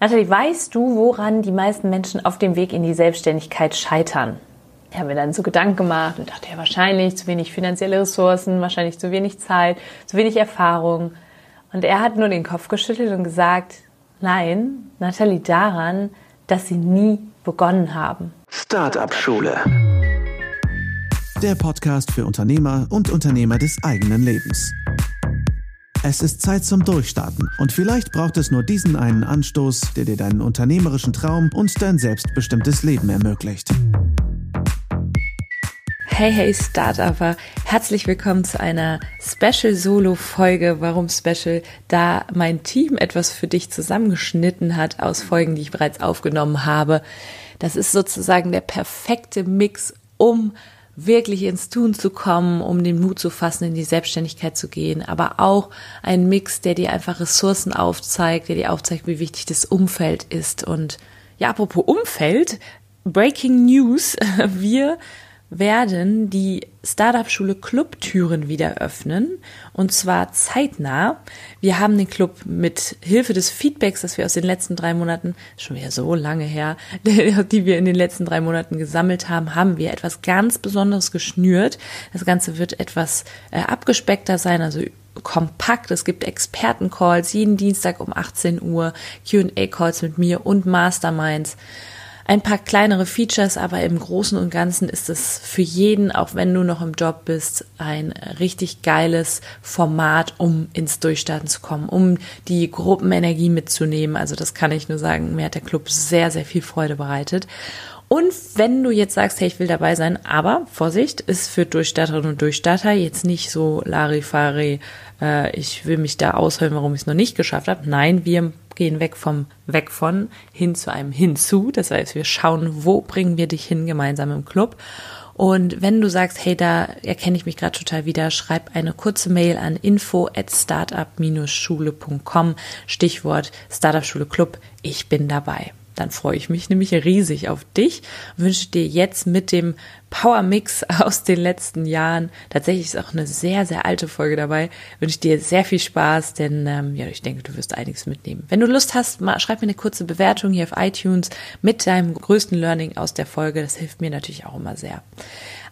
Nathalie, weißt du, woran die meisten Menschen auf dem Weg in die Selbstständigkeit scheitern? Ich habe mir dann so Gedanken gemacht und dachte, ja, wahrscheinlich zu wenig finanzielle Ressourcen, wahrscheinlich zu wenig Zeit, zu wenig Erfahrung. Und er hat nur den Kopf geschüttelt und gesagt, nein, Nathalie, daran, dass sie nie begonnen haben. Startup Schule. Der Podcast für Unternehmer und Unternehmer des eigenen Lebens. Es ist Zeit zum Durchstarten und vielleicht braucht es nur diesen einen Anstoß, der dir deinen unternehmerischen Traum und dein selbstbestimmtes Leben ermöglicht. Hey, hey, Startupper! Herzlich willkommen zu einer Special-Solo-Folge. Warum Special? Da mein Team etwas für dich zusammengeschnitten hat aus Folgen, die ich bereits aufgenommen habe. Das ist sozusagen der perfekte Mix, um wirklich ins Tun zu kommen, um den Mut zu fassen, in die Selbstständigkeit zu gehen, aber auch ein Mix, der dir einfach Ressourcen aufzeigt, der dir aufzeigt, wie wichtig das Umfeld ist. Und ja, apropos Umfeld, Breaking News, wir werden die Startup-Schule Clubtüren wieder öffnen und zwar zeitnah. Wir haben den Club mit Hilfe des Feedbacks, das wir aus den letzten drei Monaten, schon wieder so lange her, die wir in den letzten drei Monaten gesammelt haben, haben wir etwas ganz Besonderes geschnürt. Das Ganze wird etwas äh, abgespeckter sein, also kompakt. Es gibt Expertencalls jeden Dienstag um 18 Uhr, Q&A-Calls mit mir und Masterminds ein paar kleinere Features, aber im Großen und Ganzen ist es für jeden, auch wenn du noch im Job bist, ein richtig geiles Format, um ins Durchstarten zu kommen, um die Gruppenenergie mitzunehmen. Also das kann ich nur sagen, mir hat der Club sehr, sehr viel Freude bereitet. Und wenn du jetzt sagst, hey, ich will dabei sein, aber Vorsicht, ist für Durchstarterinnen und Durchstarter jetzt nicht so Larifari, äh, ich will mich da aushören, warum ich es noch nicht geschafft habe. Nein, wir gehen weg vom Weg von hin zu einem Hinzu. Das heißt, wir schauen, wo bringen wir dich hin gemeinsam im Club. Und wenn du sagst, hey, da erkenne ich mich gerade total wieder, schreib eine kurze Mail an info at startup-schule.com, Stichwort Startup Schule Club, ich bin dabei dann freue ich mich nämlich riesig auf dich. Wünsche dir jetzt mit dem Power Mix aus den letzten Jahren, tatsächlich ist auch eine sehr, sehr alte Folge dabei, wünsche dir sehr viel Spaß, denn ähm, ja, ich denke, du wirst einiges mitnehmen. Wenn du Lust hast, mal, schreib mir eine kurze Bewertung hier auf iTunes mit deinem größten Learning aus der Folge. Das hilft mir natürlich auch immer sehr.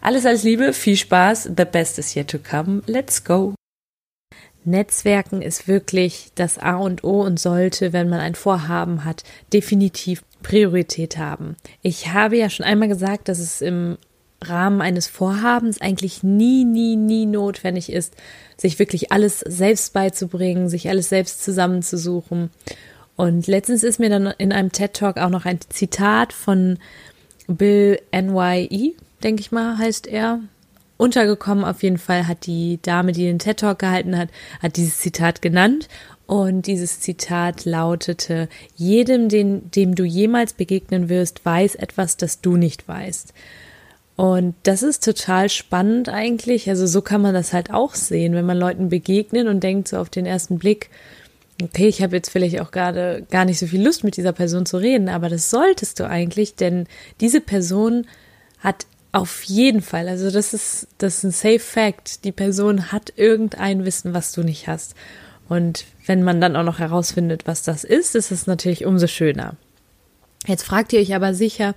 Alles als Liebe, viel Spaß. The best is yet to come. Let's go. Netzwerken ist wirklich das A und O und sollte, wenn man ein Vorhaben hat, definitiv Priorität haben. Ich habe ja schon einmal gesagt, dass es im Rahmen eines Vorhabens eigentlich nie, nie, nie notwendig ist, sich wirklich alles selbst beizubringen, sich alles selbst zusammenzusuchen. Und letztens ist mir dann in einem TED Talk auch noch ein Zitat von Bill NYE, denke ich mal, heißt er, untergekommen. Auf jeden Fall hat die Dame, die den TED Talk gehalten hat, hat dieses Zitat genannt. Und dieses Zitat lautete, jedem, den, dem du jemals begegnen wirst, weiß etwas, das du nicht weißt. Und das ist total spannend eigentlich. Also so kann man das halt auch sehen, wenn man Leuten begegnet und denkt so auf den ersten Blick, okay, ich habe jetzt vielleicht auch gerade gar nicht so viel Lust mit dieser Person zu reden, aber das solltest du eigentlich, denn diese Person hat auf jeden Fall. Also das ist, das ist ein safe fact. Die Person hat irgendein Wissen, was du nicht hast. Und wenn man dann auch noch herausfindet, was das ist, ist es natürlich umso schöner. Jetzt fragt ihr euch aber sicher,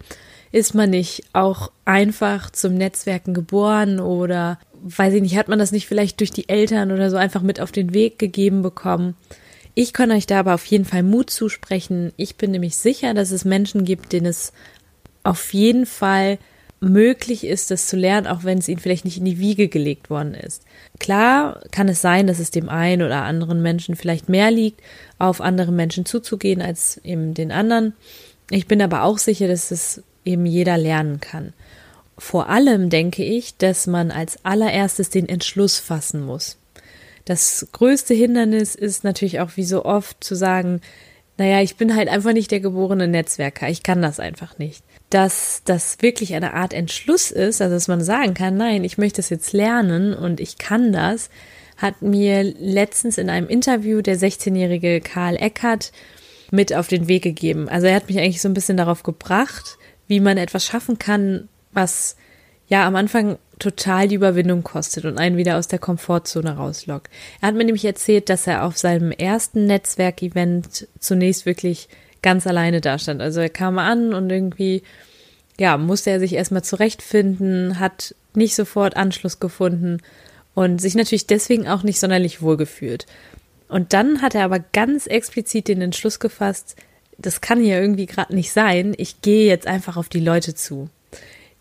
ist man nicht auch einfach zum Netzwerken geboren oder weiß ich nicht, hat man das nicht vielleicht durch die Eltern oder so einfach mit auf den Weg gegeben bekommen? Ich kann euch da aber auf jeden Fall Mut zusprechen. Ich bin nämlich sicher, dass es Menschen gibt, denen es auf jeden Fall möglich ist, das zu lernen, auch wenn es ihnen vielleicht nicht in die Wiege gelegt worden ist. Klar kann es sein, dass es dem einen oder anderen Menschen vielleicht mehr liegt, auf andere Menschen zuzugehen als eben den anderen. Ich bin aber auch sicher, dass es eben jeder lernen kann. Vor allem denke ich, dass man als allererstes den Entschluss fassen muss. Das größte Hindernis ist natürlich auch wie so oft zu sagen, naja, ich bin halt einfach nicht der geborene Netzwerker, ich kann das einfach nicht dass das wirklich eine Art Entschluss ist, also dass man sagen kann, nein, ich möchte das jetzt lernen und ich kann das, hat mir letztens in einem Interview der 16-jährige Karl Eckert mit auf den Weg gegeben. Also er hat mich eigentlich so ein bisschen darauf gebracht, wie man etwas schaffen kann, was ja am Anfang total die Überwindung kostet und einen wieder aus der Komfortzone rauslockt. Er hat mir nämlich erzählt, dass er auf seinem ersten Netzwerkevent zunächst wirklich ganz alleine dastand. Also er kam an und irgendwie, ja, musste er sich erstmal zurechtfinden, hat nicht sofort Anschluss gefunden und sich natürlich deswegen auch nicht sonderlich wohlgefühlt. Und dann hat er aber ganz explizit den Entschluss gefasst, das kann hier irgendwie gerade nicht sein, ich gehe jetzt einfach auf die Leute zu.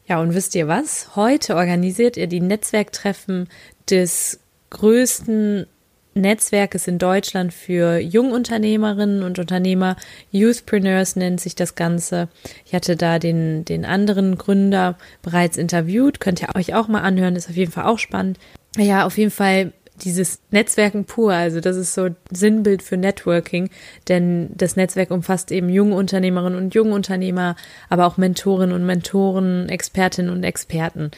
Ja, und wisst ihr was? Heute organisiert er die Netzwerktreffen des größten Netzwerkes in Deutschland für Jungunternehmerinnen und Unternehmer. Youthpreneurs nennt sich das Ganze. Ich hatte da den, den anderen Gründer bereits interviewt. Könnt ihr euch auch mal anhören. Ist auf jeden Fall auch spannend. Ja, auf jeden Fall dieses Netzwerken pur, also das ist so Sinnbild für Networking, denn das Netzwerk umfasst eben junge Unternehmerinnen und junge Unternehmer, aber auch Mentorinnen und Mentoren, Expertinnen und Experten.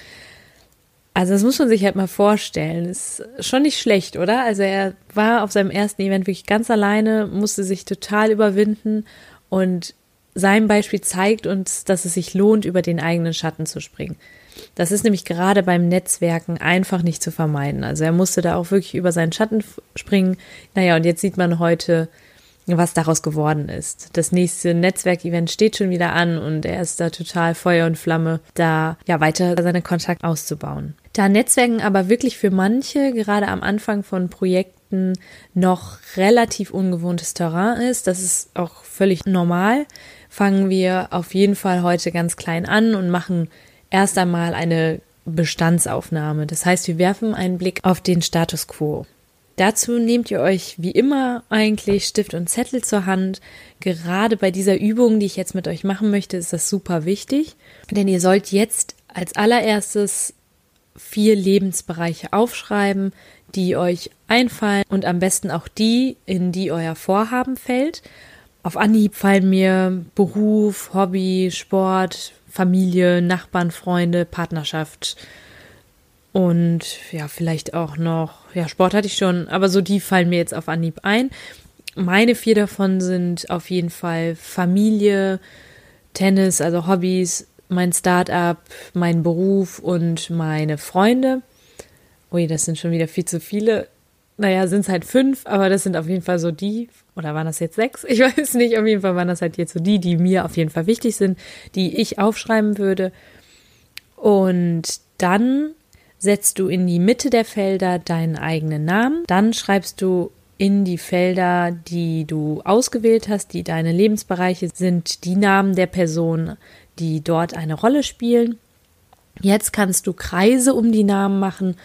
Also das muss man sich halt mal vorstellen. Ist schon nicht schlecht, oder? Also er war auf seinem ersten Event wirklich ganz alleine, musste sich total überwinden und sein Beispiel zeigt uns, dass es sich lohnt, über den eigenen Schatten zu springen. Das ist nämlich gerade beim Netzwerken einfach nicht zu vermeiden. Also er musste da auch wirklich über seinen Schatten springen. Naja, und jetzt sieht man heute, was daraus geworden ist. Das nächste Netzwerkevent steht schon wieder an und er ist da total Feuer und Flamme, da ja weiter seine Kontakte auszubauen. Da Netzwerken aber wirklich für manche, gerade am Anfang von Projekten, noch relativ ungewohntes Terrain ist, das ist auch völlig normal, fangen wir auf jeden Fall heute ganz klein an und machen erst einmal eine Bestandsaufnahme. Das heißt, wir werfen einen Blick auf den Status quo. Dazu nehmt ihr euch wie immer eigentlich Stift und Zettel zur Hand. Gerade bei dieser Übung, die ich jetzt mit euch machen möchte, ist das super wichtig, denn ihr sollt jetzt als allererstes vier Lebensbereiche aufschreiben, die euch einfallen und am besten auch die, in die euer Vorhaben fällt. Auf Anhieb fallen mir Beruf, Hobby, Sport, Familie, Nachbarn, Freunde, Partnerschaft und ja, vielleicht auch noch, ja, Sport hatte ich schon, aber so die fallen mir jetzt auf Anhieb ein. Meine vier davon sind auf jeden Fall Familie, Tennis, also Hobbys, mein Startup, mein Beruf und meine Freunde. Ui, das sind schon wieder viel zu viele. Naja, sind es halt fünf, aber das sind auf jeden Fall so die, oder waren das jetzt sechs? Ich weiß nicht, auf jeden Fall waren das halt jetzt so die, die mir auf jeden Fall wichtig sind, die ich aufschreiben würde. Und dann setzt du in die Mitte der Felder deinen eigenen Namen. Dann schreibst du in die Felder, die du ausgewählt hast, die deine Lebensbereiche sind, die Namen der Person, die dort eine Rolle spielen. Jetzt kannst du Kreise um die Namen machen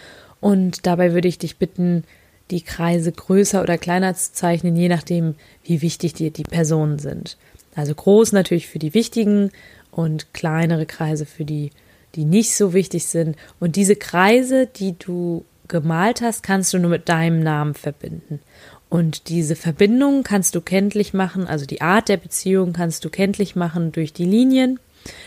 und dabei würde ich dich bitten, die Kreise größer oder kleiner zu zeichnen, je nachdem, wie wichtig dir die Personen sind. Also groß natürlich für die wichtigen und kleinere Kreise für die, die nicht so wichtig sind. Und diese Kreise, die du gemalt hast, kannst du nur mit deinem Namen verbinden. Und diese Verbindung kannst du kenntlich machen, also die Art der Beziehung kannst du kenntlich machen durch die Linien.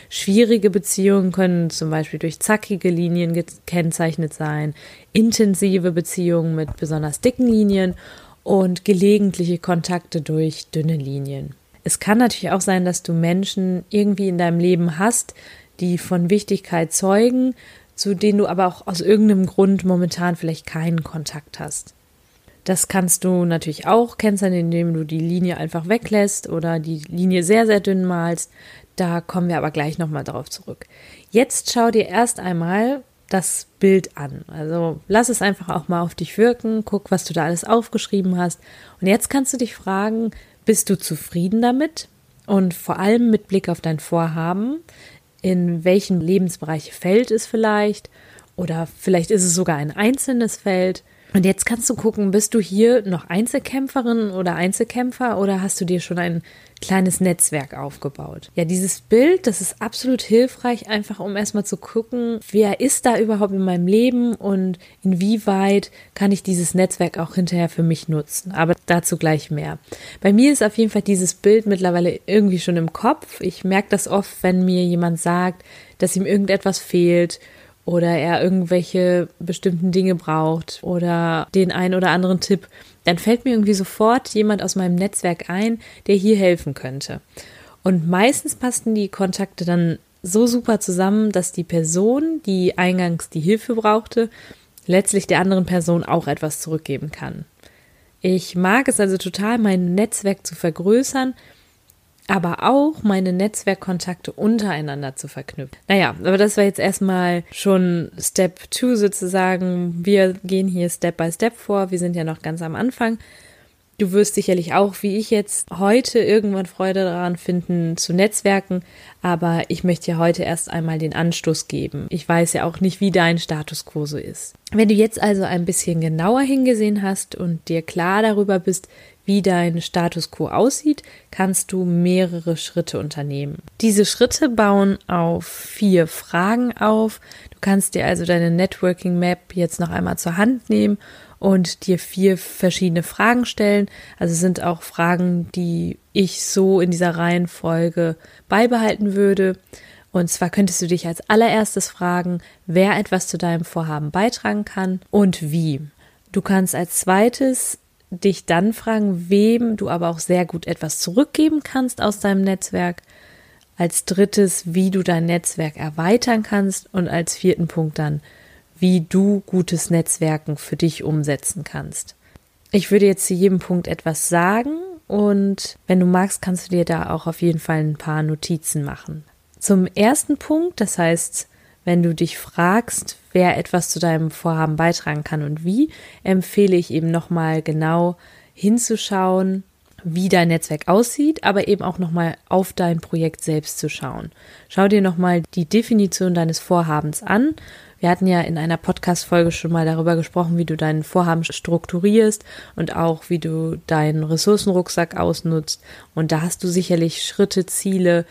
Schwierige Beziehungen können zum Beispiel durch zackige Linien gekennzeichnet sein, intensive Beziehungen mit besonders dicken Linien und gelegentliche Kontakte durch dünne Linien. Es kann natürlich auch sein, dass du Menschen irgendwie in deinem Leben hast, die von Wichtigkeit zeugen, zu denen du aber auch aus irgendeinem Grund momentan vielleicht keinen Kontakt hast. Das kannst du natürlich auch kennzeichnen, indem du die Linie einfach weglässt oder die Linie sehr, sehr dünn malst. Da kommen wir aber gleich nochmal darauf zurück. Jetzt schau dir erst einmal das Bild an. Also lass es einfach auch mal auf dich wirken, guck, was du da alles aufgeschrieben hast. Und jetzt kannst du dich fragen, bist du zufrieden damit? Und vor allem mit Blick auf dein Vorhaben, in welchen Lebensbereiche fällt es vielleicht? Oder vielleicht ist es sogar ein einzelnes Feld. Und jetzt kannst du gucken, bist du hier noch Einzelkämpferin oder Einzelkämpfer oder hast du dir schon ein kleines Netzwerk aufgebaut? Ja, dieses Bild, das ist absolut hilfreich, einfach um erstmal zu gucken, wer ist da überhaupt in meinem Leben und inwieweit kann ich dieses Netzwerk auch hinterher für mich nutzen. Aber dazu gleich mehr. Bei mir ist auf jeden Fall dieses Bild mittlerweile irgendwie schon im Kopf. Ich merke das oft, wenn mir jemand sagt, dass ihm irgendetwas fehlt oder er irgendwelche bestimmten Dinge braucht oder den einen oder anderen Tipp, dann fällt mir irgendwie sofort jemand aus meinem Netzwerk ein, der hier helfen könnte. Und meistens passten die Kontakte dann so super zusammen, dass die Person, die eingangs die Hilfe brauchte, letztlich der anderen Person auch etwas zurückgeben kann. Ich mag es also total, mein Netzwerk zu vergrößern, aber auch meine Netzwerkkontakte untereinander zu verknüpfen. Naja, aber das war jetzt erstmal schon Step 2 sozusagen. Wir gehen hier Step by Step vor. Wir sind ja noch ganz am Anfang. Du wirst sicherlich auch, wie ich jetzt, heute irgendwann Freude daran finden, zu netzwerken. Aber ich möchte ja heute erst einmal den Anstoß geben. Ich weiß ja auch nicht, wie dein Status quo so ist. Wenn du jetzt also ein bisschen genauer hingesehen hast und dir klar darüber bist, wie dein Status quo aussieht, kannst du mehrere Schritte unternehmen. Diese Schritte bauen auf vier Fragen auf. Du kannst dir also deine Networking Map jetzt noch einmal zur Hand nehmen und dir vier verschiedene Fragen stellen. Also sind auch Fragen, die ich so in dieser Reihenfolge beibehalten würde. Und zwar könntest du dich als allererstes fragen, wer etwas zu deinem Vorhaben beitragen kann und wie. Du kannst als zweites dich dann fragen, wem du aber auch sehr gut etwas zurückgeben kannst aus deinem Netzwerk. Als drittes, wie du dein Netzwerk erweitern kannst. Und als vierten Punkt dann, wie du gutes Netzwerken für dich umsetzen kannst. Ich würde jetzt zu jedem Punkt etwas sagen und wenn du magst, kannst du dir da auch auf jeden Fall ein paar Notizen machen. Zum ersten Punkt, das heißt, wenn du dich fragst, wer etwas zu deinem Vorhaben beitragen kann und wie, empfehle ich eben nochmal genau hinzuschauen, wie dein Netzwerk aussieht, aber eben auch nochmal auf dein Projekt selbst zu schauen. Schau dir nochmal die Definition deines Vorhabens an wir hatten ja in einer Podcast-Folge schon mal darüber gesprochen, wie du deinen Vorhaben strukturierst und auch wie du deinen Ressourcenrucksack ausnutzt. Und da hast du sicherlich Schritte, Ziele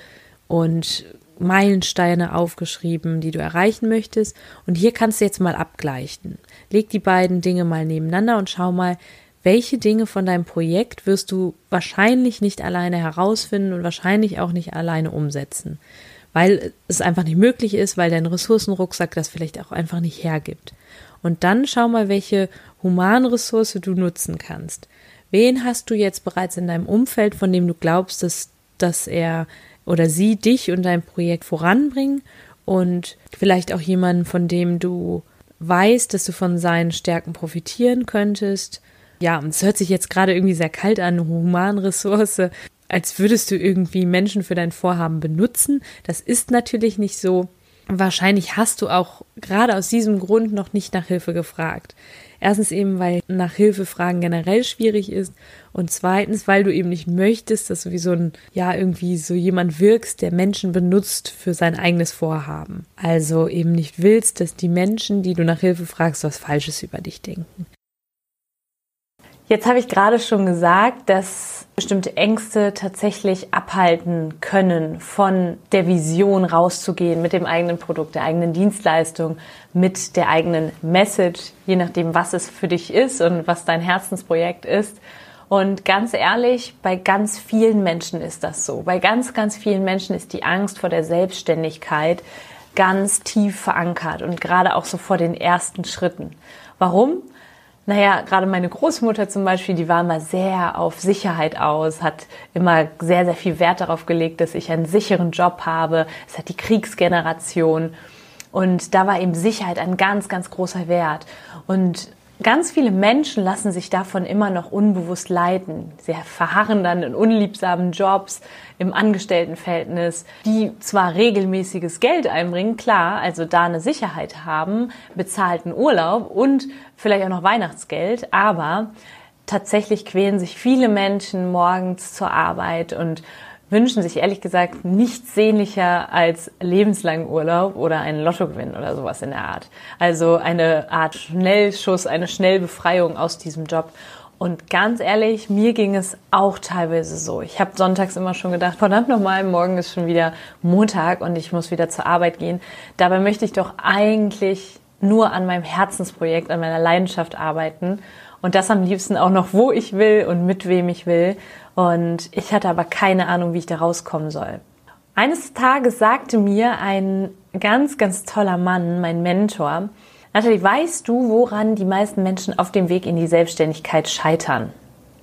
und Meilensteine aufgeschrieben, die du erreichen möchtest. Und hier kannst du jetzt mal abgleichen. Leg die beiden Dinge mal nebeneinander und schau mal, welche Dinge von deinem Projekt wirst du wahrscheinlich nicht alleine herausfinden und wahrscheinlich auch nicht alleine umsetzen weil es einfach nicht möglich ist, weil dein Ressourcenrucksack das vielleicht auch einfach nicht hergibt. Und dann schau mal, welche Humanressource du nutzen kannst. Wen hast du jetzt bereits in deinem Umfeld, von dem du glaubst, dass, dass er oder sie dich und dein Projekt voranbringen und vielleicht auch jemanden, von dem du weißt, dass du von seinen Stärken profitieren könntest. Ja, und es hört sich jetzt gerade irgendwie sehr kalt an, Humanressource als würdest du irgendwie Menschen für dein Vorhaben benutzen. Das ist natürlich nicht so. Wahrscheinlich hast du auch gerade aus diesem Grund noch nicht nach Hilfe gefragt. Erstens eben, weil nach Hilfe fragen generell schwierig ist und zweitens, weil du eben nicht möchtest, dass du wie so ein, ja, irgendwie so jemand wirkst, der Menschen benutzt für sein eigenes Vorhaben. Also eben nicht willst, dass die Menschen, die du nach Hilfe fragst, was Falsches über dich denken. Jetzt habe ich gerade schon gesagt, dass bestimmte Ängste tatsächlich abhalten können, von der Vision rauszugehen mit dem eigenen Produkt, der eigenen Dienstleistung, mit der eigenen Message, je nachdem, was es für dich ist und was dein Herzensprojekt ist. Und ganz ehrlich, bei ganz vielen Menschen ist das so. Bei ganz, ganz vielen Menschen ist die Angst vor der Selbstständigkeit ganz tief verankert und gerade auch so vor den ersten Schritten. Warum? Naja, gerade meine Großmutter zum Beispiel, die war immer sehr auf Sicherheit aus, hat immer sehr, sehr viel Wert darauf gelegt, dass ich einen sicheren Job habe. Es hat die Kriegsgeneration. Und da war eben Sicherheit ein ganz, ganz großer Wert. Und Ganz viele Menschen lassen sich davon immer noch unbewusst leiten. Sie verharren dann in unliebsamen Jobs, im Angestelltenverhältnis, die zwar regelmäßiges Geld einbringen, klar, also da eine Sicherheit haben, bezahlten Urlaub und vielleicht auch noch Weihnachtsgeld, aber tatsächlich quälen sich viele Menschen morgens zur Arbeit und wünschen sich ehrlich gesagt nichts sehnlicher als lebenslangen Urlaub oder einen Lottogewinn oder sowas in der Art. Also eine Art Schnellschuss, eine Schnellbefreiung aus diesem Job. Und ganz ehrlich, mir ging es auch teilweise so. Ich habe sonntags immer schon gedacht, verdammt nochmal, morgen ist schon wieder Montag und ich muss wieder zur Arbeit gehen. Dabei möchte ich doch eigentlich nur an meinem Herzensprojekt, an meiner Leidenschaft arbeiten und das am liebsten auch noch, wo ich will und mit wem ich will. Und ich hatte aber keine Ahnung, wie ich da rauskommen soll. Eines Tages sagte mir ein ganz, ganz toller Mann, mein Mentor, Nathalie, weißt du, woran die meisten Menschen auf dem Weg in die Selbstständigkeit scheitern?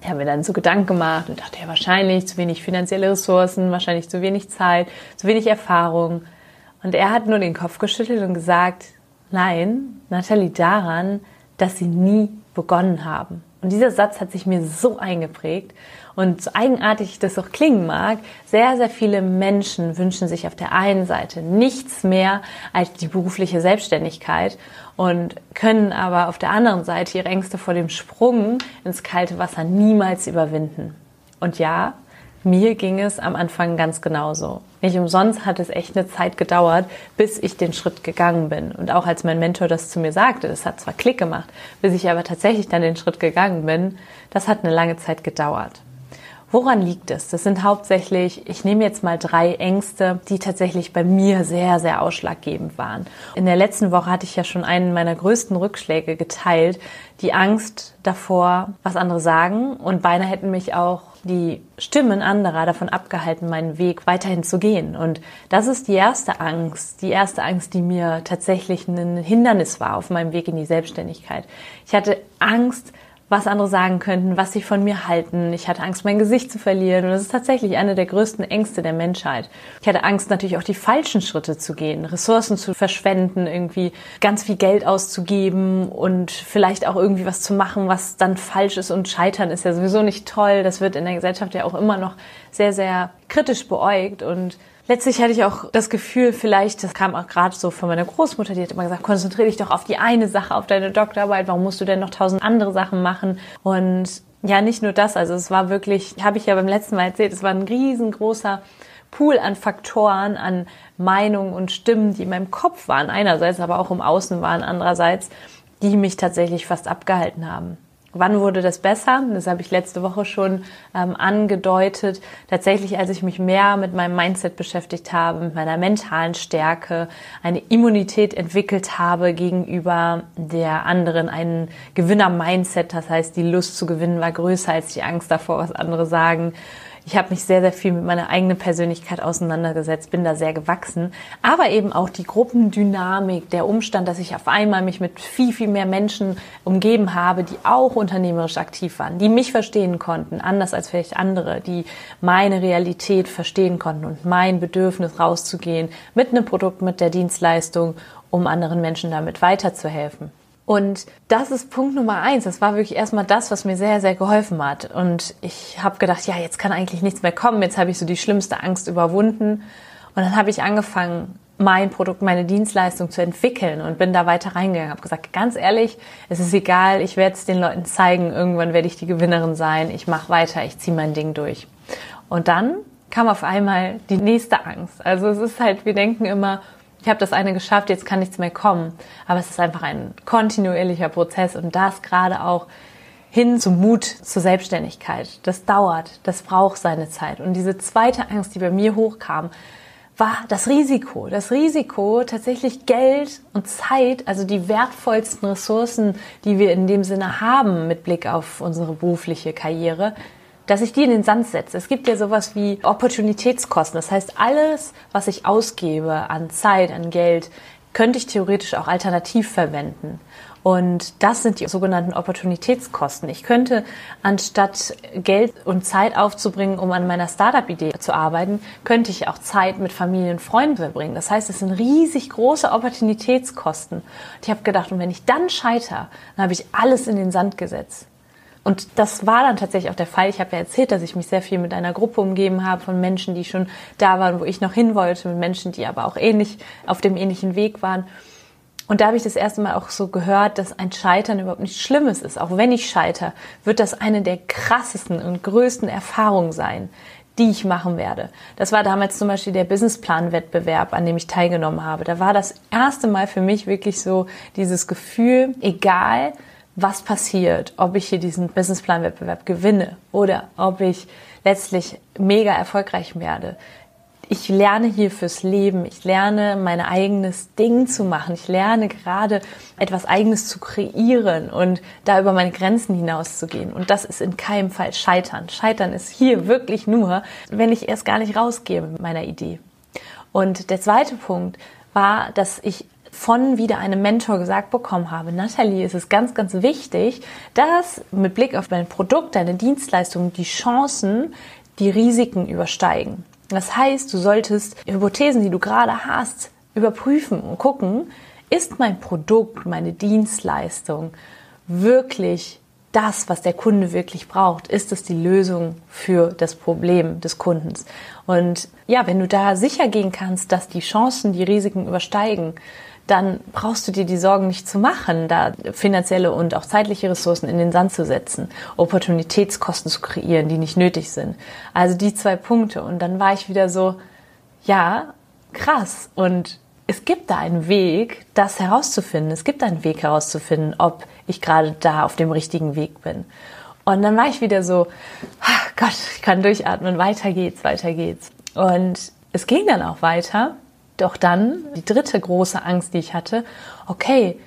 Ich habe mir dann so Gedanken gemacht und dachte, ja, wahrscheinlich zu wenig finanzielle Ressourcen, wahrscheinlich zu wenig Zeit, zu wenig Erfahrung. Und er hat nur den Kopf geschüttelt und gesagt, nein, Nathalie, daran, dass sie nie begonnen haben. Und dieser Satz hat sich mir so eingeprägt. Und so eigenartig das auch klingen mag, sehr, sehr viele Menschen wünschen sich auf der einen Seite nichts mehr als die berufliche Selbstständigkeit und können aber auf der anderen Seite ihre Ängste vor dem Sprung ins kalte Wasser niemals überwinden. Und ja, mir ging es am Anfang ganz genauso. Nicht umsonst hat es echt eine Zeit gedauert, bis ich den Schritt gegangen bin. Und auch als mein Mentor das zu mir sagte, das hat zwar Klick gemacht, bis ich aber tatsächlich dann den Schritt gegangen bin, das hat eine lange Zeit gedauert. Woran liegt es? Das sind hauptsächlich, ich nehme jetzt mal drei Ängste, die tatsächlich bei mir sehr, sehr ausschlaggebend waren. In der letzten Woche hatte ich ja schon einen meiner größten Rückschläge geteilt, die Angst davor, was andere sagen und beinahe hätten mich auch die Stimmen anderer davon abgehalten, meinen Weg weiterhin zu gehen. Und das ist die erste Angst, die erste Angst, die mir tatsächlich ein Hindernis war auf meinem Weg in die Selbstständigkeit. Ich hatte Angst, was andere sagen könnten, was sie von mir halten. Ich hatte Angst, mein Gesicht zu verlieren. Und das ist tatsächlich eine der größten Ängste der Menschheit. Ich hatte Angst, natürlich auch die falschen Schritte zu gehen, Ressourcen zu verschwenden, irgendwie ganz viel Geld auszugeben und vielleicht auch irgendwie was zu machen, was dann falsch ist. Und scheitern ist ja sowieso nicht toll. Das wird in der Gesellschaft ja auch immer noch sehr, sehr kritisch beäugt. Und Letztlich hatte ich auch das Gefühl, vielleicht, das kam auch gerade so von meiner Großmutter, die hat immer gesagt, konzentriere dich doch auf die eine Sache, auf deine Doktorarbeit, warum musst du denn noch tausend andere Sachen machen? Und ja, nicht nur das, also es war wirklich, habe ich ja beim letzten Mal erzählt, es war ein riesengroßer Pool an Faktoren, an Meinungen und Stimmen, die in meinem Kopf waren, einerseits, aber auch im Außen waren, andererseits, die mich tatsächlich fast abgehalten haben. Wann wurde das besser? Das habe ich letzte Woche schon ähm, angedeutet. Tatsächlich, als ich mich mehr mit meinem Mindset beschäftigt habe, mit meiner mentalen Stärke, eine Immunität entwickelt habe gegenüber der anderen, ein Gewinner-Mindset, das heißt, die Lust zu gewinnen war größer als die Angst davor, was andere sagen ich habe mich sehr, sehr viel mit meiner eigenen Persönlichkeit auseinandergesetzt, bin da sehr gewachsen. Aber eben auch die Gruppendynamik, der Umstand, dass ich auf einmal mich mit viel, viel mehr Menschen umgeben habe, die auch unternehmerisch aktiv waren, die mich verstehen konnten, anders als vielleicht andere, die meine Realität verstehen konnten und mein Bedürfnis rauszugehen mit einem Produkt, mit der Dienstleistung, um anderen Menschen damit weiterzuhelfen. Und das ist Punkt Nummer eins. Das war wirklich erstmal das, was mir sehr, sehr geholfen hat. Und ich habe gedacht, ja, jetzt kann eigentlich nichts mehr kommen. Jetzt habe ich so die schlimmste Angst überwunden. Und dann habe ich angefangen, mein Produkt, meine Dienstleistung zu entwickeln und bin da weiter reingegangen. Habe gesagt, ganz ehrlich, es ist egal, ich werde es den Leuten zeigen. Irgendwann werde ich die Gewinnerin sein. Ich mache weiter, ich ziehe mein Ding durch. Und dann kam auf einmal die nächste Angst. Also es ist halt, wir denken immer, ich habe das eine geschafft, jetzt kann nichts mehr kommen. Aber es ist einfach ein kontinuierlicher Prozess und das gerade auch hin zum Mut zur Selbstständigkeit. Das dauert, das braucht seine Zeit. Und diese zweite Angst, die bei mir hochkam, war das Risiko. Das Risiko, tatsächlich Geld und Zeit, also die wertvollsten Ressourcen, die wir in dem Sinne haben mit Blick auf unsere berufliche Karriere, dass ich die in den Sand setze. Es gibt ja sowas wie Opportunitätskosten. Das heißt, alles, was ich ausgebe an Zeit, an Geld, könnte ich theoretisch auch alternativ verwenden. Und das sind die sogenannten Opportunitätskosten. Ich könnte, anstatt Geld und Zeit aufzubringen, um an meiner Startup-Idee zu arbeiten, könnte ich auch Zeit mit Familie und Freunden verbringen. Das heißt, es sind riesig große Opportunitätskosten. Und ich habe gedacht, und wenn ich dann scheitere, dann habe ich alles in den Sand gesetzt. Und das war dann tatsächlich auch der Fall. Ich habe ja erzählt, dass ich mich sehr viel mit einer Gruppe umgeben habe von Menschen, die schon da waren, wo ich noch hin wollte, mit Menschen, die aber auch ähnlich auf dem ähnlichen Weg waren. Und da habe ich das erste Mal auch so gehört, dass ein Scheitern überhaupt nichts Schlimmes ist. Auch wenn ich scheiter, wird das eine der krassesten und größten Erfahrungen sein, die ich machen werde. Das war damals zum Beispiel der Businessplan-Wettbewerb, an dem ich teilgenommen habe. Da war das erste Mal für mich wirklich so dieses Gefühl, egal was passiert, ob ich hier diesen Businessplan-Wettbewerb gewinne oder ob ich letztlich mega erfolgreich werde. Ich lerne hier fürs Leben. Ich lerne mein eigenes Ding zu machen. Ich lerne gerade etwas eigenes zu kreieren und da über meine Grenzen hinauszugehen. Und das ist in keinem Fall Scheitern. Scheitern ist hier wirklich nur, wenn ich erst gar nicht rausgehe mit meiner Idee. Und der zweite Punkt war, dass ich von wieder einem Mentor gesagt bekommen habe, Nathalie, ist es ganz, ganz wichtig, dass mit Blick auf dein Produkt, deine Dienstleistung, die Chancen die Risiken übersteigen. Das heißt, du solltest Hypothesen, die du gerade hast, überprüfen und gucken, ist mein Produkt, meine Dienstleistung wirklich das, was der Kunde wirklich braucht? Ist es die Lösung für das Problem des Kundens? Und ja, wenn du da sicher gehen kannst, dass die Chancen die Risiken übersteigen, dann brauchst du dir die Sorgen nicht zu machen, da finanzielle und auch zeitliche Ressourcen in den Sand zu setzen, Opportunitätskosten zu kreieren, die nicht nötig sind. Also die zwei Punkte. Und dann war ich wieder so, ja, krass. Und es gibt da einen Weg, das herauszufinden. Es gibt einen Weg herauszufinden, ob ich gerade da auf dem richtigen Weg bin. Und dann war ich wieder so, ach Gott, ich kann durchatmen, weiter geht's, weiter geht's. Und es ging dann auch weiter. Doch dann die dritte große Angst, die ich hatte, okay,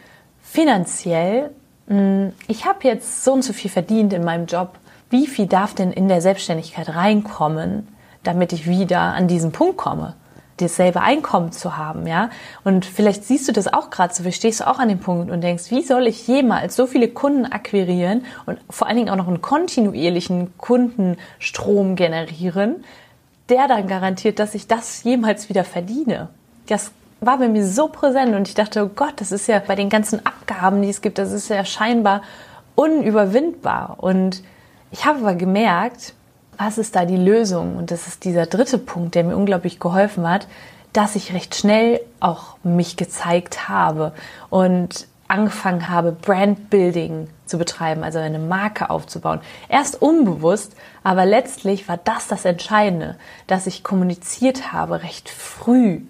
finanziell, hm, ich habe jetzt so und so viel verdient in meinem Job. Wie viel darf denn in der Selbstständigkeit reinkommen, damit ich wieder an diesen Punkt komme? dasselbe Einkommen zu haben, ja. Und vielleicht siehst du das auch gerade so, wie stehst du auch an dem Punkt und denkst, wie soll ich jemals so viele Kunden akquirieren und vor allen Dingen auch noch einen kontinuierlichen Kundenstrom generieren, der dann garantiert, dass ich das jemals wieder verdiene. Das war bei mir so präsent und ich dachte, oh Gott, das ist ja bei den ganzen Abgaben, die es gibt, das ist ja scheinbar unüberwindbar. Und ich habe aber gemerkt, was ist da die Lösung? Und das ist dieser dritte Punkt, der mir unglaublich geholfen hat, dass ich recht schnell auch mich gezeigt habe und angefangen habe, Brandbuilding zu betreiben, also eine Marke aufzubauen. Erst unbewusst, aber letztlich war das das Entscheidende, dass ich kommuniziert habe recht früh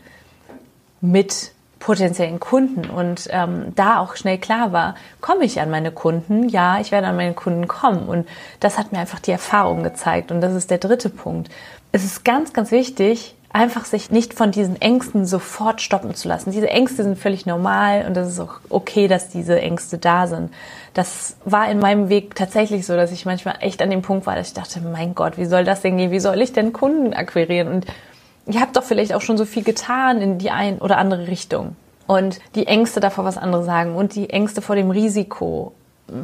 mit potenziellen Kunden und ähm, da auch schnell klar war, komme ich an meine Kunden? Ja, ich werde an meine Kunden kommen und das hat mir einfach die Erfahrung gezeigt und das ist der dritte Punkt. Es ist ganz, ganz wichtig, einfach sich nicht von diesen Ängsten sofort stoppen zu lassen. Diese Ängste sind völlig normal und das ist auch okay, dass diese Ängste da sind. Das war in meinem Weg tatsächlich so, dass ich manchmal echt an dem Punkt war, dass ich dachte, mein Gott, wie soll das denn gehen? Wie soll ich denn Kunden akquirieren? Und ihr habt doch vielleicht auch schon so viel getan in die ein oder andere Richtung. Und die Ängste davor, was andere sagen und die Ängste vor dem Risiko,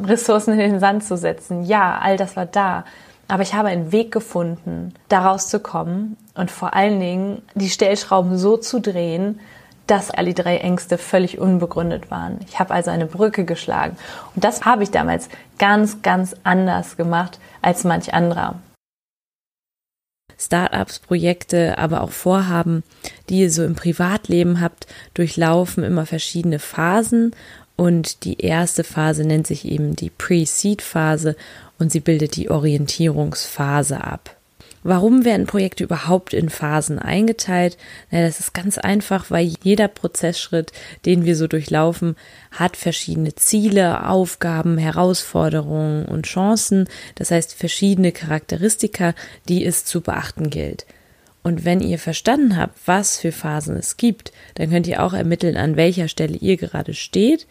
Ressourcen in den Sand zu setzen. Ja, all das war da. Aber ich habe einen Weg gefunden, daraus zu kommen und vor allen Dingen die Stellschrauben so zu drehen, dass alle drei Ängste völlig unbegründet waren. Ich habe also eine Brücke geschlagen. Und das habe ich damals ganz, ganz anders gemacht als manch anderer. Startups, Projekte, aber auch Vorhaben, die ihr so im Privatleben habt, durchlaufen immer verschiedene Phasen und die erste Phase nennt sich eben die Pre-Seed-Phase und sie bildet die Orientierungsphase ab. Warum werden Projekte überhaupt in Phasen eingeteilt? Na, das ist ganz einfach, weil jeder Prozessschritt, den wir so durchlaufen, hat verschiedene Ziele, Aufgaben, Herausforderungen und Chancen. Das heißt verschiedene Charakteristika, die es zu beachten gilt. Und wenn ihr verstanden habt, was für Phasen es gibt, dann könnt ihr auch ermitteln, an welcher Stelle ihr gerade steht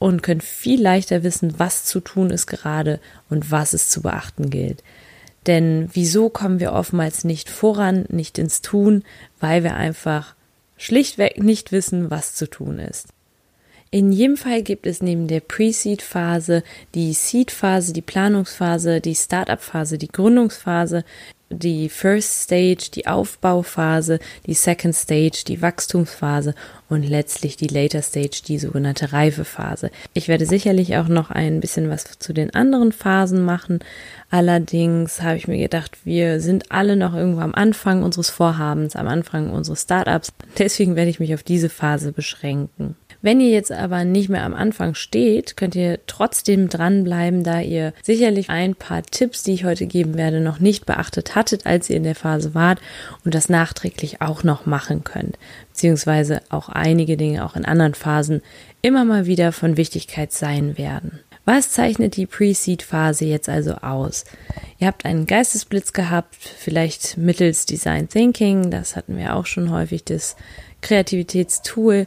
und könnt viel leichter wissen, was zu tun ist gerade und was es zu beachten gilt. Denn wieso kommen wir oftmals nicht voran, nicht ins Tun, weil wir einfach schlichtweg nicht wissen, was zu tun ist. In jedem Fall gibt es neben der Pre-Seed-Phase die Seed-Phase, die Planungsphase, die Startup-Phase, die Gründungsphase, die First Stage, die Aufbauphase, die Second Stage, die Wachstumsphase und letztlich die Later Stage, die sogenannte Reifephase. Ich werde sicherlich auch noch ein bisschen was zu den anderen Phasen machen. Allerdings habe ich mir gedacht, wir sind alle noch irgendwo am Anfang unseres Vorhabens, am Anfang unseres Startups. Deswegen werde ich mich auf diese Phase beschränken. Wenn ihr jetzt aber nicht mehr am Anfang steht, könnt ihr trotzdem dranbleiben, da ihr sicherlich ein paar Tipps, die ich heute geben werde, noch nicht beachtet hattet, als ihr in der Phase wart und das nachträglich auch noch machen könnt. Beziehungsweise auch einige Dinge auch in anderen Phasen immer mal wieder von Wichtigkeit sein werden. Was zeichnet die Pre-Seed-Phase jetzt also aus? Ihr habt einen Geistesblitz gehabt, vielleicht mittels Design Thinking, das hatten wir auch schon häufig, das Kreativitätstool,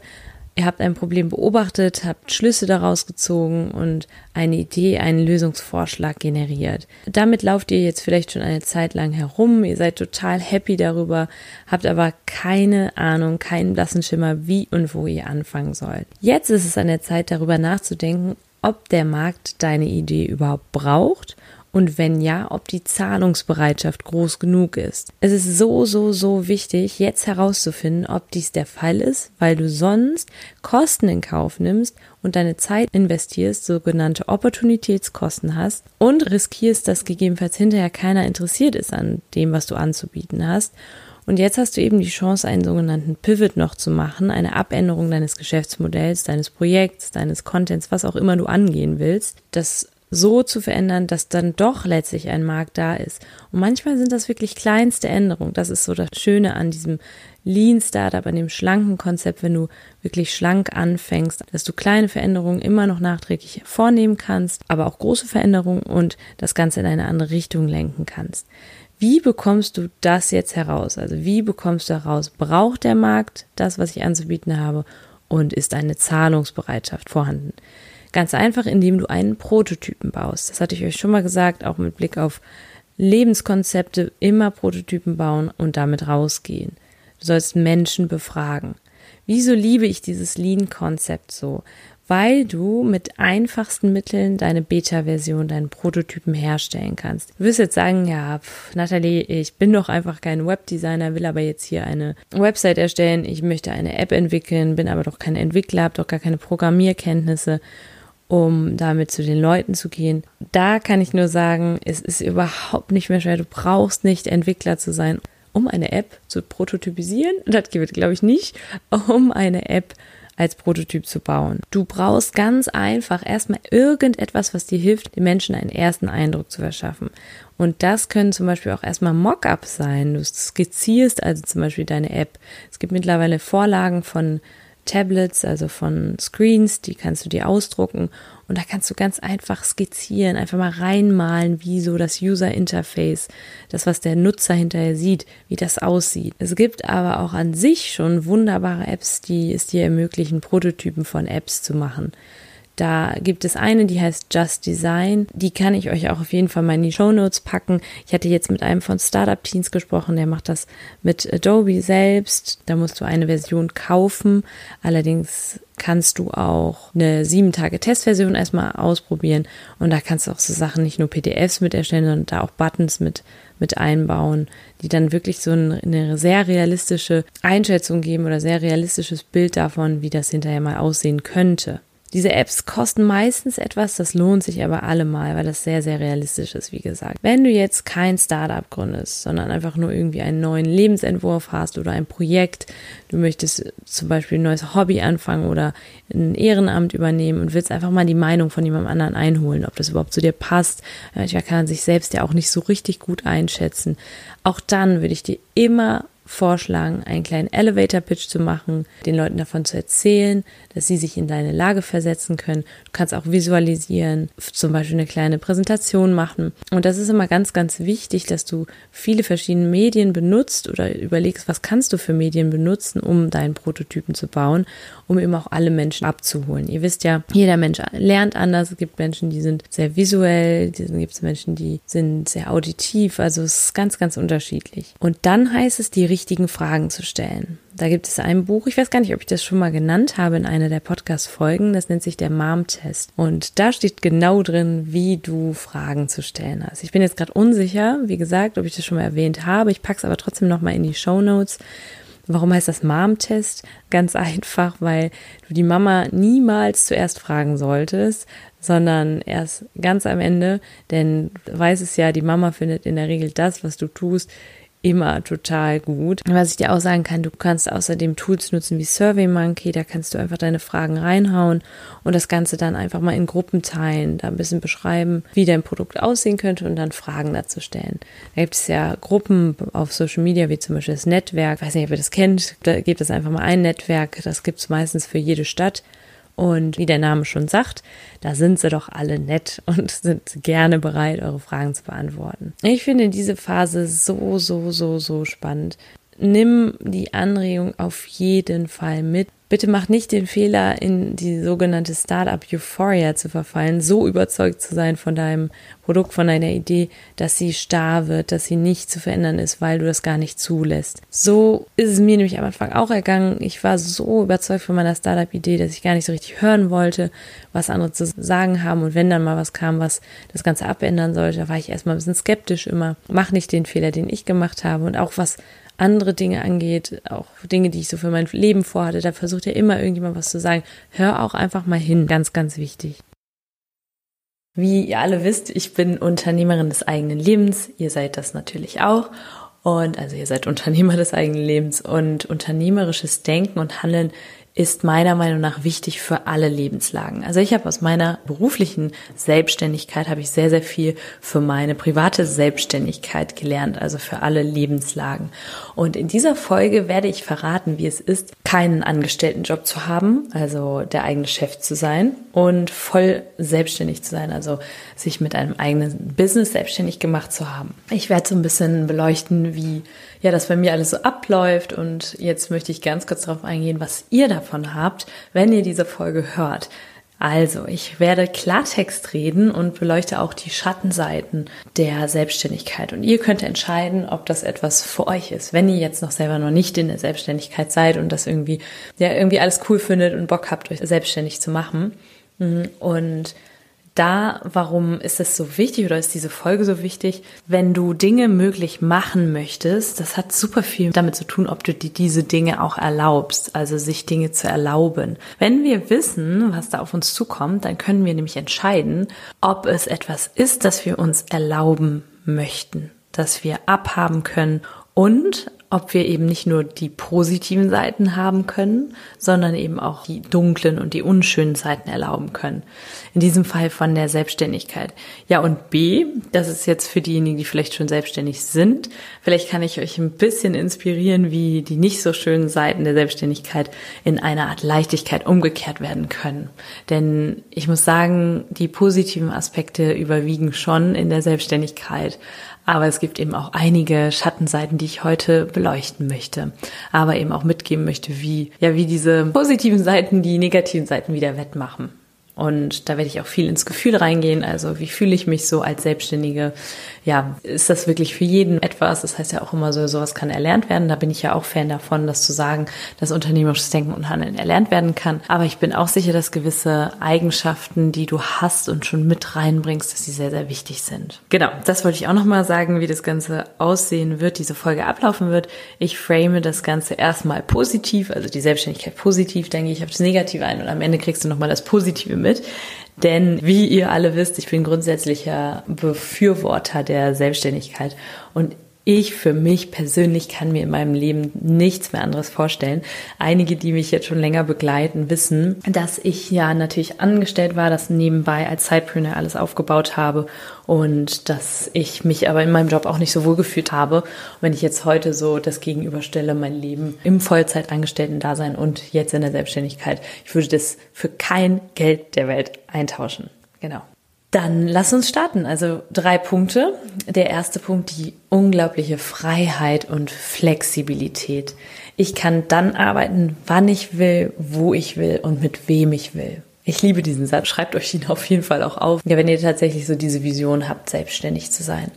Ihr habt ein Problem beobachtet, habt Schlüsse daraus gezogen und eine Idee, einen Lösungsvorschlag generiert. Damit lauft ihr jetzt vielleicht schon eine Zeit lang herum, ihr seid total happy darüber, habt aber keine Ahnung, keinen blassen Schimmer, wie und wo ihr anfangen sollt. Jetzt ist es an der Zeit, darüber nachzudenken, ob der Markt deine Idee überhaupt braucht Und wenn ja, ob die Zahlungsbereitschaft groß genug ist. Es ist so, so, so wichtig, jetzt herauszufinden, ob dies der Fall ist, weil du sonst Kosten in Kauf nimmst und deine Zeit investierst, sogenannte Opportunitätskosten hast und riskierst, dass gegebenenfalls hinterher keiner interessiert ist an dem, was du anzubieten hast und jetzt hast du eben die Chance, einen sogenannten Pivot noch zu machen, eine Abänderung deines Geschäftsmodells, deines Projekts, deines Contents, was auch immer du angehen willst, das so zu verändern, dass dann doch letztlich ein Markt da ist. Und manchmal sind das wirklich kleinste Änderungen. Das ist so das Schöne an diesem Lean Startup, an dem schlanken Konzept, wenn du wirklich schlank anfängst, dass du kleine Veränderungen immer noch nachträglich vornehmen kannst, aber auch große Veränderungen und das Ganze in eine andere Richtung lenken kannst. Wie bekommst du das jetzt heraus? Also wie bekommst du heraus, braucht der Markt das, was ich anzubieten habe und ist eine Zahlungsbereitschaft vorhanden? Ganz einfach, indem du einen Prototypen baust. Das hatte ich euch schon mal gesagt, auch mit Blick auf Lebenskonzepte, immer Prototypen bauen und damit rausgehen. Du sollst Menschen befragen. Wieso liebe ich dieses Lean-Konzept so? weil du mit einfachsten Mitteln deine Beta-Version, deinen Prototypen herstellen kannst. Du wirst jetzt sagen, ja, pff, Nathalie, ich bin doch einfach kein Webdesigner, will aber jetzt hier eine Website erstellen, ich möchte eine App entwickeln, bin aber doch kein Entwickler, habe doch gar keine Programmierkenntnisse um damit zu den Leuten zu gehen. Da kann ich nur sagen, es ist überhaupt nicht mehr schwer. Du brauchst nicht Entwickler zu sein, um eine App zu prototypisieren. Das geht, glaube ich, nicht, um eine App als Prototyp zu bauen. Du brauchst ganz einfach erstmal irgendetwas, was dir hilft, den Menschen einen ersten Eindruck zu verschaffen. Und das können zum Beispiel auch erstmal Mockups sein. Du skizzierst also zum Beispiel deine App. Es gibt mittlerweile Vorlagen von Tablets, also von Screens, die kannst du dir ausdrucken und da kannst du ganz einfach skizzieren, einfach mal reinmalen, wie so das User Interface, das, was der Nutzer hinterher sieht, wie das aussieht. Es gibt aber auch an sich schon wunderbare Apps, die es dir ermöglichen, Prototypen von Apps zu machen. Da gibt es eine, die heißt Just Design. Die kann ich euch auch auf jeden Fall mal in die Show Notes packen. Ich hatte jetzt mit einem von Startup Teens gesprochen, der macht das mit Adobe selbst. Da musst du eine Version kaufen. Allerdings kannst du auch eine sieben Tage Testversion erstmal ausprobieren und da kannst du auch so Sachen nicht nur PDFs mit erstellen, sondern da auch Buttons mit mit einbauen, die dann wirklich so eine sehr realistische Einschätzung geben oder sehr realistisches Bild davon, wie das hinterher mal aussehen könnte. Diese Apps kosten meistens etwas, das lohnt sich aber allemal, weil das sehr, sehr realistisch ist, wie gesagt. Wenn du jetzt kein Startup gründest, sondern einfach nur irgendwie einen neuen Lebensentwurf hast oder ein Projekt, du möchtest zum Beispiel ein neues Hobby anfangen oder ein Ehrenamt übernehmen und willst einfach mal die Meinung von jemandem anderen einholen, ob das überhaupt zu dir passt. Manchmal kann man sich selbst ja auch nicht so richtig gut einschätzen. Auch dann würde ich dir immer vorschlagen, einen kleinen Elevator-Pitch zu machen, den Leuten davon zu erzählen, dass sie sich in deine Lage versetzen können. Du kannst auch visualisieren, zum Beispiel eine kleine Präsentation machen. Und das ist immer ganz, ganz wichtig, dass du viele verschiedene Medien benutzt oder überlegst, was kannst du für Medien benutzen, um deinen Prototypen zu bauen, um eben auch alle Menschen abzuholen. Ihr wisst ja, jeder Mensch lernt anders. Es gibt Menschen, die sind sehr visuell, dann gibt es Menschen, die sind sehr auditiv. Also es ist ganz, ganz unterschiedlich. Und dann heißt es, die richtigen Fragen zu stellen. Da gibt es ein Buch, ich weiß gar nicht, ob ich das schon mal genannt habe in einer der Podcast-Folgen, das nennt sich der Mom-Test. Und da steht genau drin, wie du Fragen zu stellen hast. Ich bin jetzt gerade unsicher, wie gesagt, ob ich das schon mal erwähnt habe. Ich packe es aber trotzdem nochmal in die Show Notes. Warum heißt das Mom-Test? Ganz einfach, weil du die Mama niemals zuerst fragen solltest, sondern erst ganz am Ende, denn du weißt es ja, die Mama findet in der Regel das, was du tust, immer total gut. Was ich dir auch sagen kann, du kannst außerdem Tools nutzen wie SurveyMonkey, da kannst du einfach deine Fragen reinhauen und das Ganze dann einfach mal in Gruppen teilen, da ein bisschen beschreiben, wie dein Produkt aussehen könnte und dann Fragen dazu stellen. Da gibt es ja Gruppen auf Social Media, wie zum Beispiel das Netzwerk, ich weiß nicht, ob ihr das kennt, da gibt es einfach mal ein Netzwerk, das gibt es meistens für jede Stadt und wie der Name schon sagt, da sind sie doch alle nett und sind gerne bereit, eure Fragen zu beantworten. Ich finde diese Phase so, so, so, so spannend. nimm die Anregung auf jeden Fall mit. Bitte mach nicht den Fehler, in die sogenannte Startup Euphoria zu verfallen, so überzeugt zu sein von deinem Produkt, von deiner Idee, dass sie starr wird, dass sie nicht zu verändern ist, weil du das gar nicht zulässt. So ist es mir nämlich am Anfang auch ergangen. Ich war so überzeugt von meiner Startup-Idee, dass ich gar nicht so richtig hören wollte, was andere zu sagen haben. Und wenn dann mal was kam, was das Ganze abändern sollte, war ich erstmal ein bisschen skeptisch immer. Mach nicht den Fehler, den ich gemacht habe. Und auch was andere Dinge angeht, auch Dinge, die ich so für mein Leben vorhatte, da versucht ja immer irgendjemand was zu sagen. Hör auch einfach mal hin, ganz, ganz wichtig. Wie ihr alle wisst, ich bin Unternehmerin des eigenen Lebens. Ihr seid das natürlich auch. Und also ihr seid Unternehmer des eigenen Lebens und unternehmerisches Denken und Handeln ist meiner Meinung nach wichtig für alle Lebenslagen. Also ich habe aus meiner beruflichen Selbstständigkeit habe ich sehr sehr viel für meine private Selbstständigkeit gelernt, also für alle Lebenslagen. Und in dieser Folge werde ich verraten, wie es ist, keinen Angestelltenjob zu haben, also der eigene Chef zu sein und voll selbstständig zu sein, also sich mit einem eigenen Business selbstständig gemacht zu haben. Ich werde so ein bisschen beleuchten, wie ja, das bei mir alles so abläuft. Und jetzt möchte ich ganz kurz darauf eingehen, was ihr davon habt, wenn ihr diese Folge hört. Also, ich werde Klartext reden und beleuchte auch die Schattenseiten der Selbstständigkeit. Und ihr könnt entscheiden, ob das etwas für euch ist. Wenn ihr jetzt noch selber noch nicht in der Selbstständigkeit seid und das irgendwie, ja, irgendwie alles cool findet und Bock habt, euch selbstständig zu machen. Und da, warum ist es so wichtig oder ist diese Folge so wichtig? Wenn du Dinge möglich machen möchtest, das hat super viel damit zu tun, ob du dir diese Dinge auch erlaubst, also sich Dinge zu erlauben. Wenn wir wissen, was da auf uns zukommt, dann können wir nämlich entscheiden, ob es etwas ist, das wir uns erlauben möchten, das wir abhaben können und ob wir eben nicht nur die positiven Seiten haben können, sondern eben auch die dunklen und die unschönen Seiten erlauben können. In diesem Fall von der Selbstständigkeit. Ja, und B, das ist jetzt für diejenigen, die vielleicht schon selbstständig sind. Vielleicht kann ich euch ein bisschen inspirieren, wie die nicht so schönen Seiten der Selbstständigkeit in einer Art Leichtigkeit umgekehrt werden können. Denn ich muss sagen, die positiven Aspekte überwiegen schon in der Selbstständigkeit. Aber es gibt eben auch einige Schattenseiten, die ich heute beleuchten möchte. Aber eben auch mitgeben möchte, wie, ja, wie diese positiven Seiten die negativen Seiten wieder wettmachen. Und da werde ich auch viel ins Gefühl reingehen. Also wie fühle ich mich so als Selbstständige? Ja, ist das wirklich für jeden etwas? Das heißt ja auch immer so, sowas kann erlernt werden. Da bin ich ja auch Fan davon, das zu sagen, dass unternehmerisches Denken und Handeln erlernt werden kann. Aber ich bin auch sicher, dass gewisse Eigenschaften, die du hast und schon mit reinbringst, dass sie sehr, sehr wichtig sind. Genau, das wollte ich auch nochmal sagen, wie das Ganze aussehen wird, diese Folge ablaufen wird. Ich frame das Ganze erstmal positiv, also die Selbstständigkeit positiv, gehe ich auf das Negative ein und am Ende kriegst du nochmal das Positive mit. Denn wie ihr alle wisst, ich bin grundsätzlicher Befürworter der Selbstständigkeit. Und ich für mich persönlich kann mir in meinem Leben nichts mehr anderes vorstellen. Einige, die mich jetzt schon länger begleiten, wissen, dass ich ja natürlich angestellt war, das nebenbei als Sidepreneur alles aufgebaut habe und dass ich mich aber in meinem Job auch nicht so wohl gefühlt habe. Und wenn ich jetzt heute so das gegenüberstelle, mein Leben im Vollzeitangestellten-Dasein und jetzt in der Selbstständigkeit, ich würde das für kein Geld der Welt eintauschen. Genau. Dann lass uns starten. Also drei Punkte. Der erste Punkt, die unglaubliche Freiheit und Flexibilität. Ich kann dann arbeiten, wann ich will, wo ich will und mit wem ich will. Ich liebe diesen Satz. Schreibt euch ihn auf jeden Fall auch auf. Ja, wenn ihr tatsächlich so diese Vision habt, selbstständig zu sein.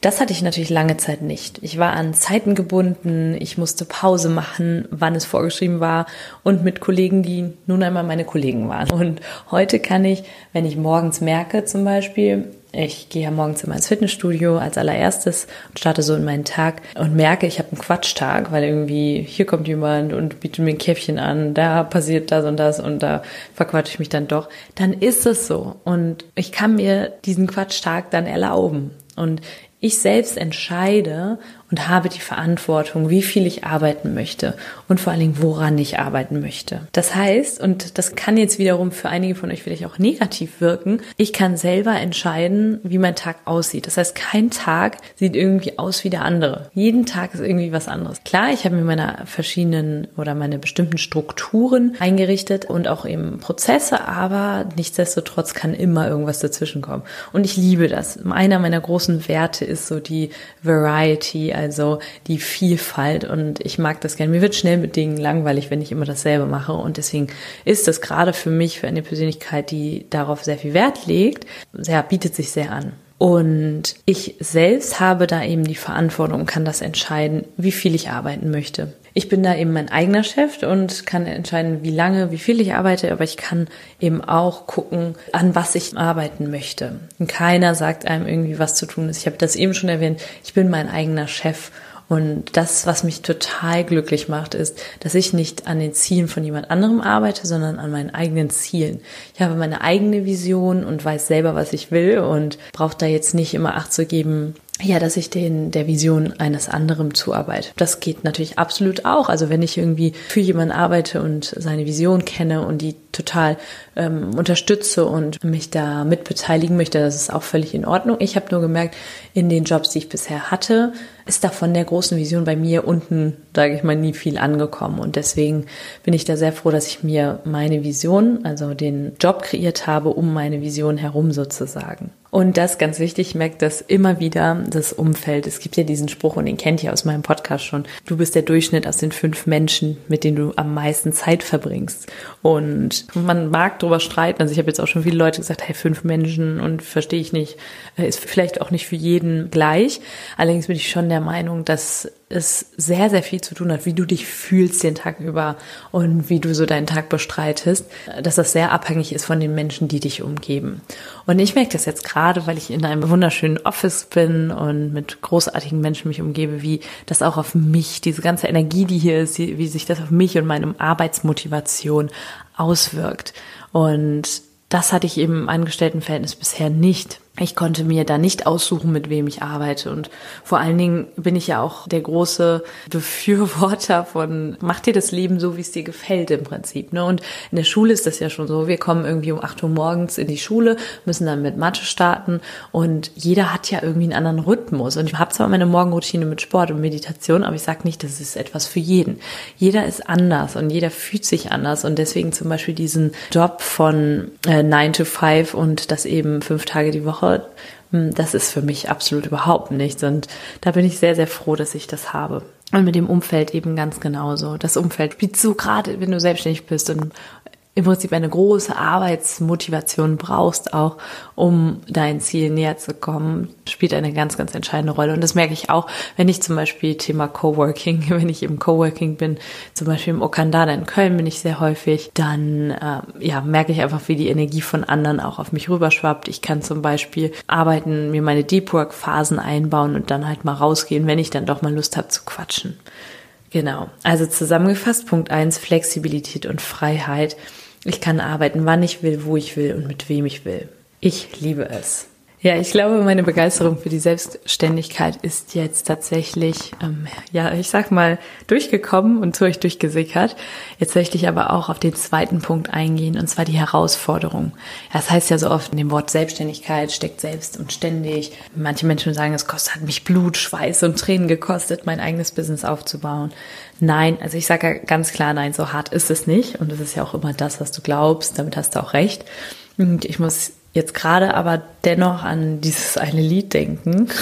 Das hatte ich natürlich lange Zeit nicht. Ich war an Zeiten gebunden, ich musste Pause machen, wann es vorgeschrieben war und mit Kollegen, die nun einmal meine Kollegen waren. Und heute kann ich, wenn ich morgens merke zum Beispiel, ich gehe ja morgens immer ins Fitnessstudio als allererstes und starte so in meinen Tag und merke, ich habe einen Quatschtag, weil irgendwie hier kommt jemand und bietet mir ein Käffchen an, da passiert das und das und da verquatsche ich mich dann doch. Dann ist es so und ich kann mir diesen Quatschtag dann erlauben. Und ich selbst entscheide und habe die Verantwortung, wie viel ich arbeiten möchte und vor allen Dingen, woran ich arbeiten möchte. Das heißt, und das kann jetzt wiederum für einige von euch vielleicht auch negativ wirken, ich kann selber entscheiden, wie mein Tag aussieht. Das heißt, kein Tag sieht irgendwie aus wie der andere. Jeden Tag ist irgendwie was anderes. Klar, ich habe mir meine verschiedenen oder meine bestimmten Strukturen eingerichtet und auch eben Prozesse, aber nichtsdestotrotz kann immer irgendwas dazwischen kommen. Und ich liebe das. Einer meiner großen Werte ist so die Variety, also die Vielfalt und ich mag das gerne. Mir wird schnell mit Dingen langweilig, wenn ich immer dasselbe mache und deswegen ist das gerade für mich, für eine Persönlichkeit, die darauf sehr viel Wert legt, sehr, bietet sich sehr an. Und ich selbst habe da eben die Verantwortung, kann das entscheiden, wie viel ich arbeiten möchte. Ich bin da eben mein eigener Chef und kann entscheiden, wie lange, wie viel ich arbeite, aber ich kann eben auch gucken, an was ich arbeiten möchte. Und keiner sagt einem irgendwie, was zu tun ist. Ich habe das eben schon erwähnt, ich bin mein eigener Chef und das, was mich total glücklich macht, ist, dass ich nicht an den Zielen von jemand anderem arbeite, sondern an meinen eigenen Zielen. Ich habe meine eigene Vision und weiß selber, was ich will und brauche da jetzt nicht immer Acht zu geben, ja, dass ich den der Vision eines anderen zuarbeite. Das geht natürlich absolut auch. Also wenn ich irgendwie für jemanden arbeite und seine Vision kenne und die total ähm, unterstütze und mich da mitbeteiligen möchte, das ist auch völlig in Ordnung. Ich habe nur gemerkt, in den Jobs, die ich bisher hatte, ist da von der großen Vision bei mir unten, sage ich mal, nie viel angekommen. Und deswegen bin ich da sehr froh, dass ich mir meine Vision, also den Job kreiert habe, um meine Vision herum sozusagen. Und das ganz wichtig, ich merke das immer wieder, das Umfeld. Es gibt ja diesen Spruch und den kennt ihr aus meinem Podcast schon. Du bist der Durchschnitt aus den fünf Menschen, mit denen du am meisten Zeit verbringst. Und man mag darüber streiten. Also ich habe jetzt auch schon viele Leute gesagt, hey, fünf Menschen und verstehe ich nicht, äh, ist vielleicht auch nicht für jeden gleich. Allerdings bin ich schon der Meinung, dass es sehr, sehr viel zu tun hat, wie du dich fühlst den Tag über und wie du so deinen Tag bestreitest, dass das sehr abhängig ist von den Menschen, die dich umgeben. Und ich merke das jetzt gerade, weil ich in einem wunderschönen Office bin und mit großartigen Menschen mich umgebe, wie das auch auf mich, diese ganze Energie, die hier ist, wie sich das auf mich und meine Arbeitsmotivation auswirkt. Und das hatte ich eben im Angestelltenverhältnis bisher nicht. Ich konnte mir da nicht aussuchen, mit wem ich arbeite. Und vor allen Dingen bin ich ja auch der große Befürworter von, mach dir das Leben so, wie es dir gefällt im Prinzip. Ne? Und in der Schule ist das ja schon so. Wir kommen irgendwie um 8 Uhr morgens in die Schule, müssen dann mit Mathe starten und jeder hat ja irgendwie einen anderen Rhythmus. Und ich habe zwar meine Morgenroutine mit Sport und Meditation, aber ich sage nicht, das ist etwas für jeden. Jeder ist anders und jeder fühlt sich anders. Und deswegen zum Beispiel diesen Job von äh, 9 to 5 und das eben fünf Tage die Woche Woche, hm, das ist für mich absolut überhaupt nichts. Und da bin ich sehr, sehr froh, dass ich das habe. Und mit dem Umfeld eben ganz genauso. Das Umfeld spielt so gerade, wenn du selbstständig bist und im Prinzip eine große Arbeitsmotivation brauchst, auch um dein Ziel näher zu kommen, spielt eine ganz, ganz entscheidende Rolle. Und das merke ich auch, wenn ich zum Beispiel Thema Coworking, wenn ich im Coworking bin, zum Beispiel im Okandada in Köln bin ich sehr häufig, dann äh, ja, merke ich einfach, wie die Energie von anderen auch auf mich rüberschwappt. Ich kann zum Beispiel arbeiten, mir meine Deep Work Phasen einbauen und dann halt mal rausgehen, wenn ich dann doch mal Lust habe zu quatschen. Genau. Also zusammengefasst, Punkt eins Flexibilität und Freiheit. Ich kann arbeiten, wann ich will, wo ich will und mit wem ich will. Ich liebe es. Ja, ich glaube, meine Begeisterung für die Selbstständigkeit ist jetzt tatsächlich, ähm, ja, ich sag mal, durchgekommen und zu euch durchgesickert. Jetzt möchte ich aber auch auf den zweiten Punkt eingehen, und zwar die Herausforderung. Das heißt ja so oft, in dem Wort Selbstständigkeit steckt selbst und ständig. Manche Menschen sagen, es kostet, hat mich Blut, Schweiß und Tränen gekostet, mein eigenes Business aufzubauen. Nein, also ich sage ja ganz klar, nein, so hart ist es nicht. Und das ist ja auch immer das, was du glaubst. Damit hast du auch recht. Und ich muss jetzt gerade aber dennoch an dieses eine Lied denken.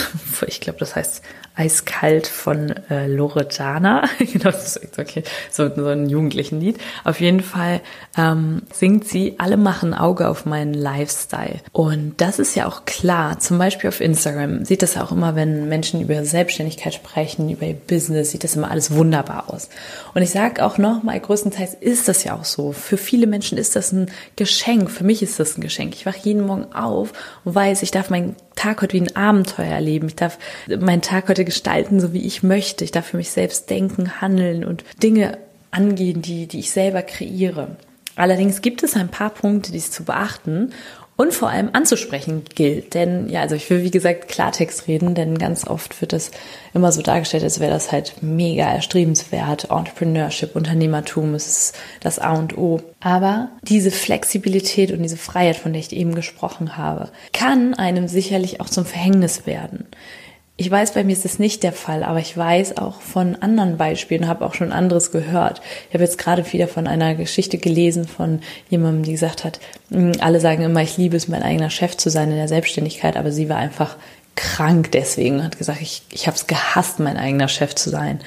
Ich glaube, das heißt Eiskalt von äh, Loredana. genau, das ist okay. So, so ein jugendlichen Lied. Auf jeden Fall ähm, singt sie, alle machen Auge auf meinen Lifestyle. Und das ist ja auch klar. Zum Beispiel auf Instagram sieht das auch immer, wenn Menschen über Selbstständigkeit sprechen, über ihr Business, sieht das immer alles wunderbar aus. Und ich sage auch nochmal, größtenteils ist das ja auch so. Für viele Menschen ist das ein Geschenk. Für mich ist das ein Geschenk. Ich wache jeden Morgen auf und weiß, ich darf meinen Tag heute wie ein Abenteuer erleben. Ich darf meinen Tag heute gestalten, so wie ich möchte. Ich darf für mich selbst denken, handeln und Dinge angehen, die, die ich selber kreiere. Allerdings gibt es ein paar Punkte, die es zu beachten und vor allem anzusprechen gilt. Denn ja, also ich will wie gesagt Klartext reden, denn ganz oft wird das immer so dargestellt, als wäre das halt mega erstrebenswert. Entrepreneurship, Unternehmertum ist das A und O. Aber diese Flexibilität und diese Freiheit, von der ich eben gesprochen habe, kann einem sicherlich auch zum Verhängnis werden. Ich weiß, bei mir ist das nicht der Fall, aber ich weiß auch von anderen Beispielen, habe auch schon anderes gehört. Ich habe jetzt gerade wieder von einer Geschichte gelesen von jemandem, die gesagt hat, hm, alle sagen immer, ich liebe es, mein eigener Chef zu sein in der Selbstständigkeit, aber sie war einfach krank deswegen, hat gesagt, ich, ich habe es gehasst, mein eigener Chef zu sein.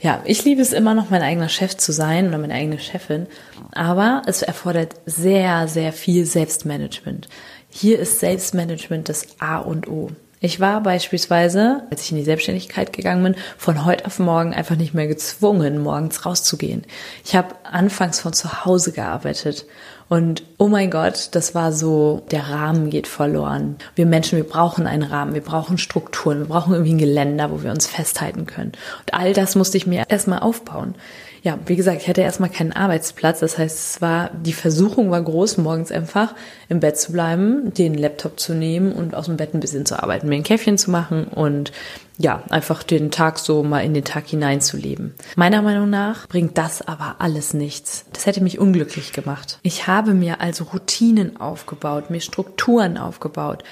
Ja, ich liebe es immer noch, mein eigener Chef zu sein oder meine eigene Chefin, aber es erfordert sehr, sehr viel Selbstmanagement. Hier ist Selbstmanagement das A und O. Ich war beispielsweise, als ich in die Selbstständigkeit gegangen bin, von heute auf morgen einfach nicht mehr gezwungen, morgens rauszugehen. Ich habe anfangs von zu Hause gearbeitet und oh mein Gott, das war so, der Rahmen geht verloren. Wir Menschen, wir brauchen einen Rahmen, wir brauchen Strukturen, wir brauchen irgendwie ein Geländer, wo wir uns festhalten können. Und all das musste ich mir erstmal aufbauen ja, wie gesagt, ich hatte erstmal keinen Arbeitsplatz. Das heißt, es war, die Versuchung war groß, morgens einfach im Bett zu bleiben, den Laptop zu nehmen und aus dem Bett ein bisschen zu arbeiten, mir ein Käffchen zu machen und ja, einfach den Tag so mal in den Tag hineinzuleben. Meiner Meinung nach bringt das aber alles nichts. Das hätte mich unglücklich gemacht. Ich habe mir also Routinen aufgebaut, mir Strukturen aufgebaut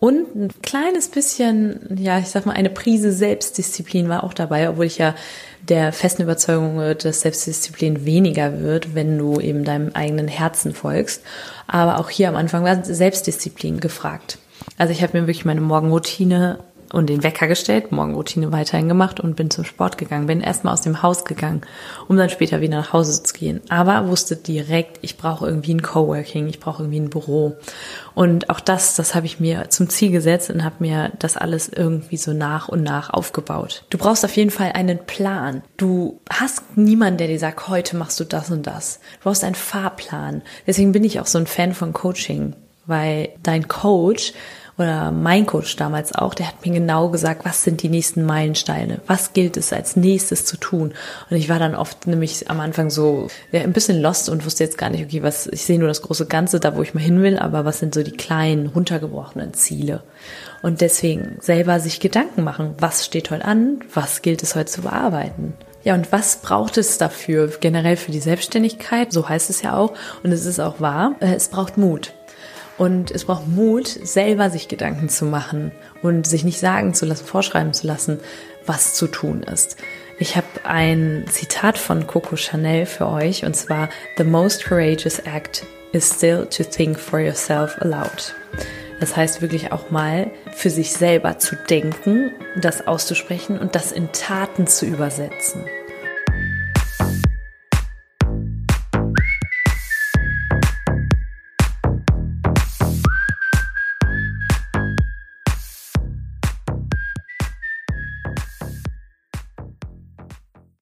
und ein kleines bisschen, ja, ich sag mal, eine Prise Selbstdisziplin war auch dabei, obwohl ich ja der festen Überzeugung dass Selbstdisziplin weniger wird, wenn du eben deinem eigenen Herzen folgst. Aber auch hier am Anfang war Selbstdisziplin gefragt. Also ich habe mir wirklich meine Morgenroutine und den Wecker gestellt, Morgenroutine weiterhin gemacht und bin zum Sport gegangen. Bin erstmal aus dem Haus gegangen, um dann später wieder nach Hause zu gehen. Aber wusste direkt, ich brauche irgendwie ein Coworking, ich brauche irgendwie ein Büro. Und auch das, das habe ich mir zum Ziel gesetzt und habe mir das alles irgendwie so nach und nach aufgebaut. Du brauchst auf jeden Fall einen Plan. Du hast niemanden, der dir sagt, heute machst du das und das. Du brauchst einen Fahrplan. Deswegen bin ich auch so ein Fan von Coaching, weil dein Coach oder mein Coach damals auch, der hat mir genau gesagt, was sind die nächsten Meilensteine, was gilt es als nächstes zu tun. Und ich war dann oft nämlich am Anfang so ja, ein bisschen lost und wusste jetzt gar nicht, okay, was, ich sehe nur das große Ganze, da wo ich mal hin will, aber was sind so die kleinen, runtergebrochenen Ziele. Und deswegen selber sich Gedanken machen, was steht heute an, was gilt es heute zu bearbeiten. Ja, und was braucht es dafür? Generell für die Selbstständigkeit, so heißt es ja auch, und es ist auch wahr, äh, es braucht Mut. Und es braucht Mut, selber sich Gedanken zu machen und sich nicht sagen zu lassen, vorschreiben zu lassen, was zu tun ist. Ich habe ein Zitat von Coco Chanel für euch und zwar The most courageous act is still to think for yourself aloud. Das heißt wirklich auch mal für sich selber zu denken, das auszusprechen und das in Taten zu übersetzen.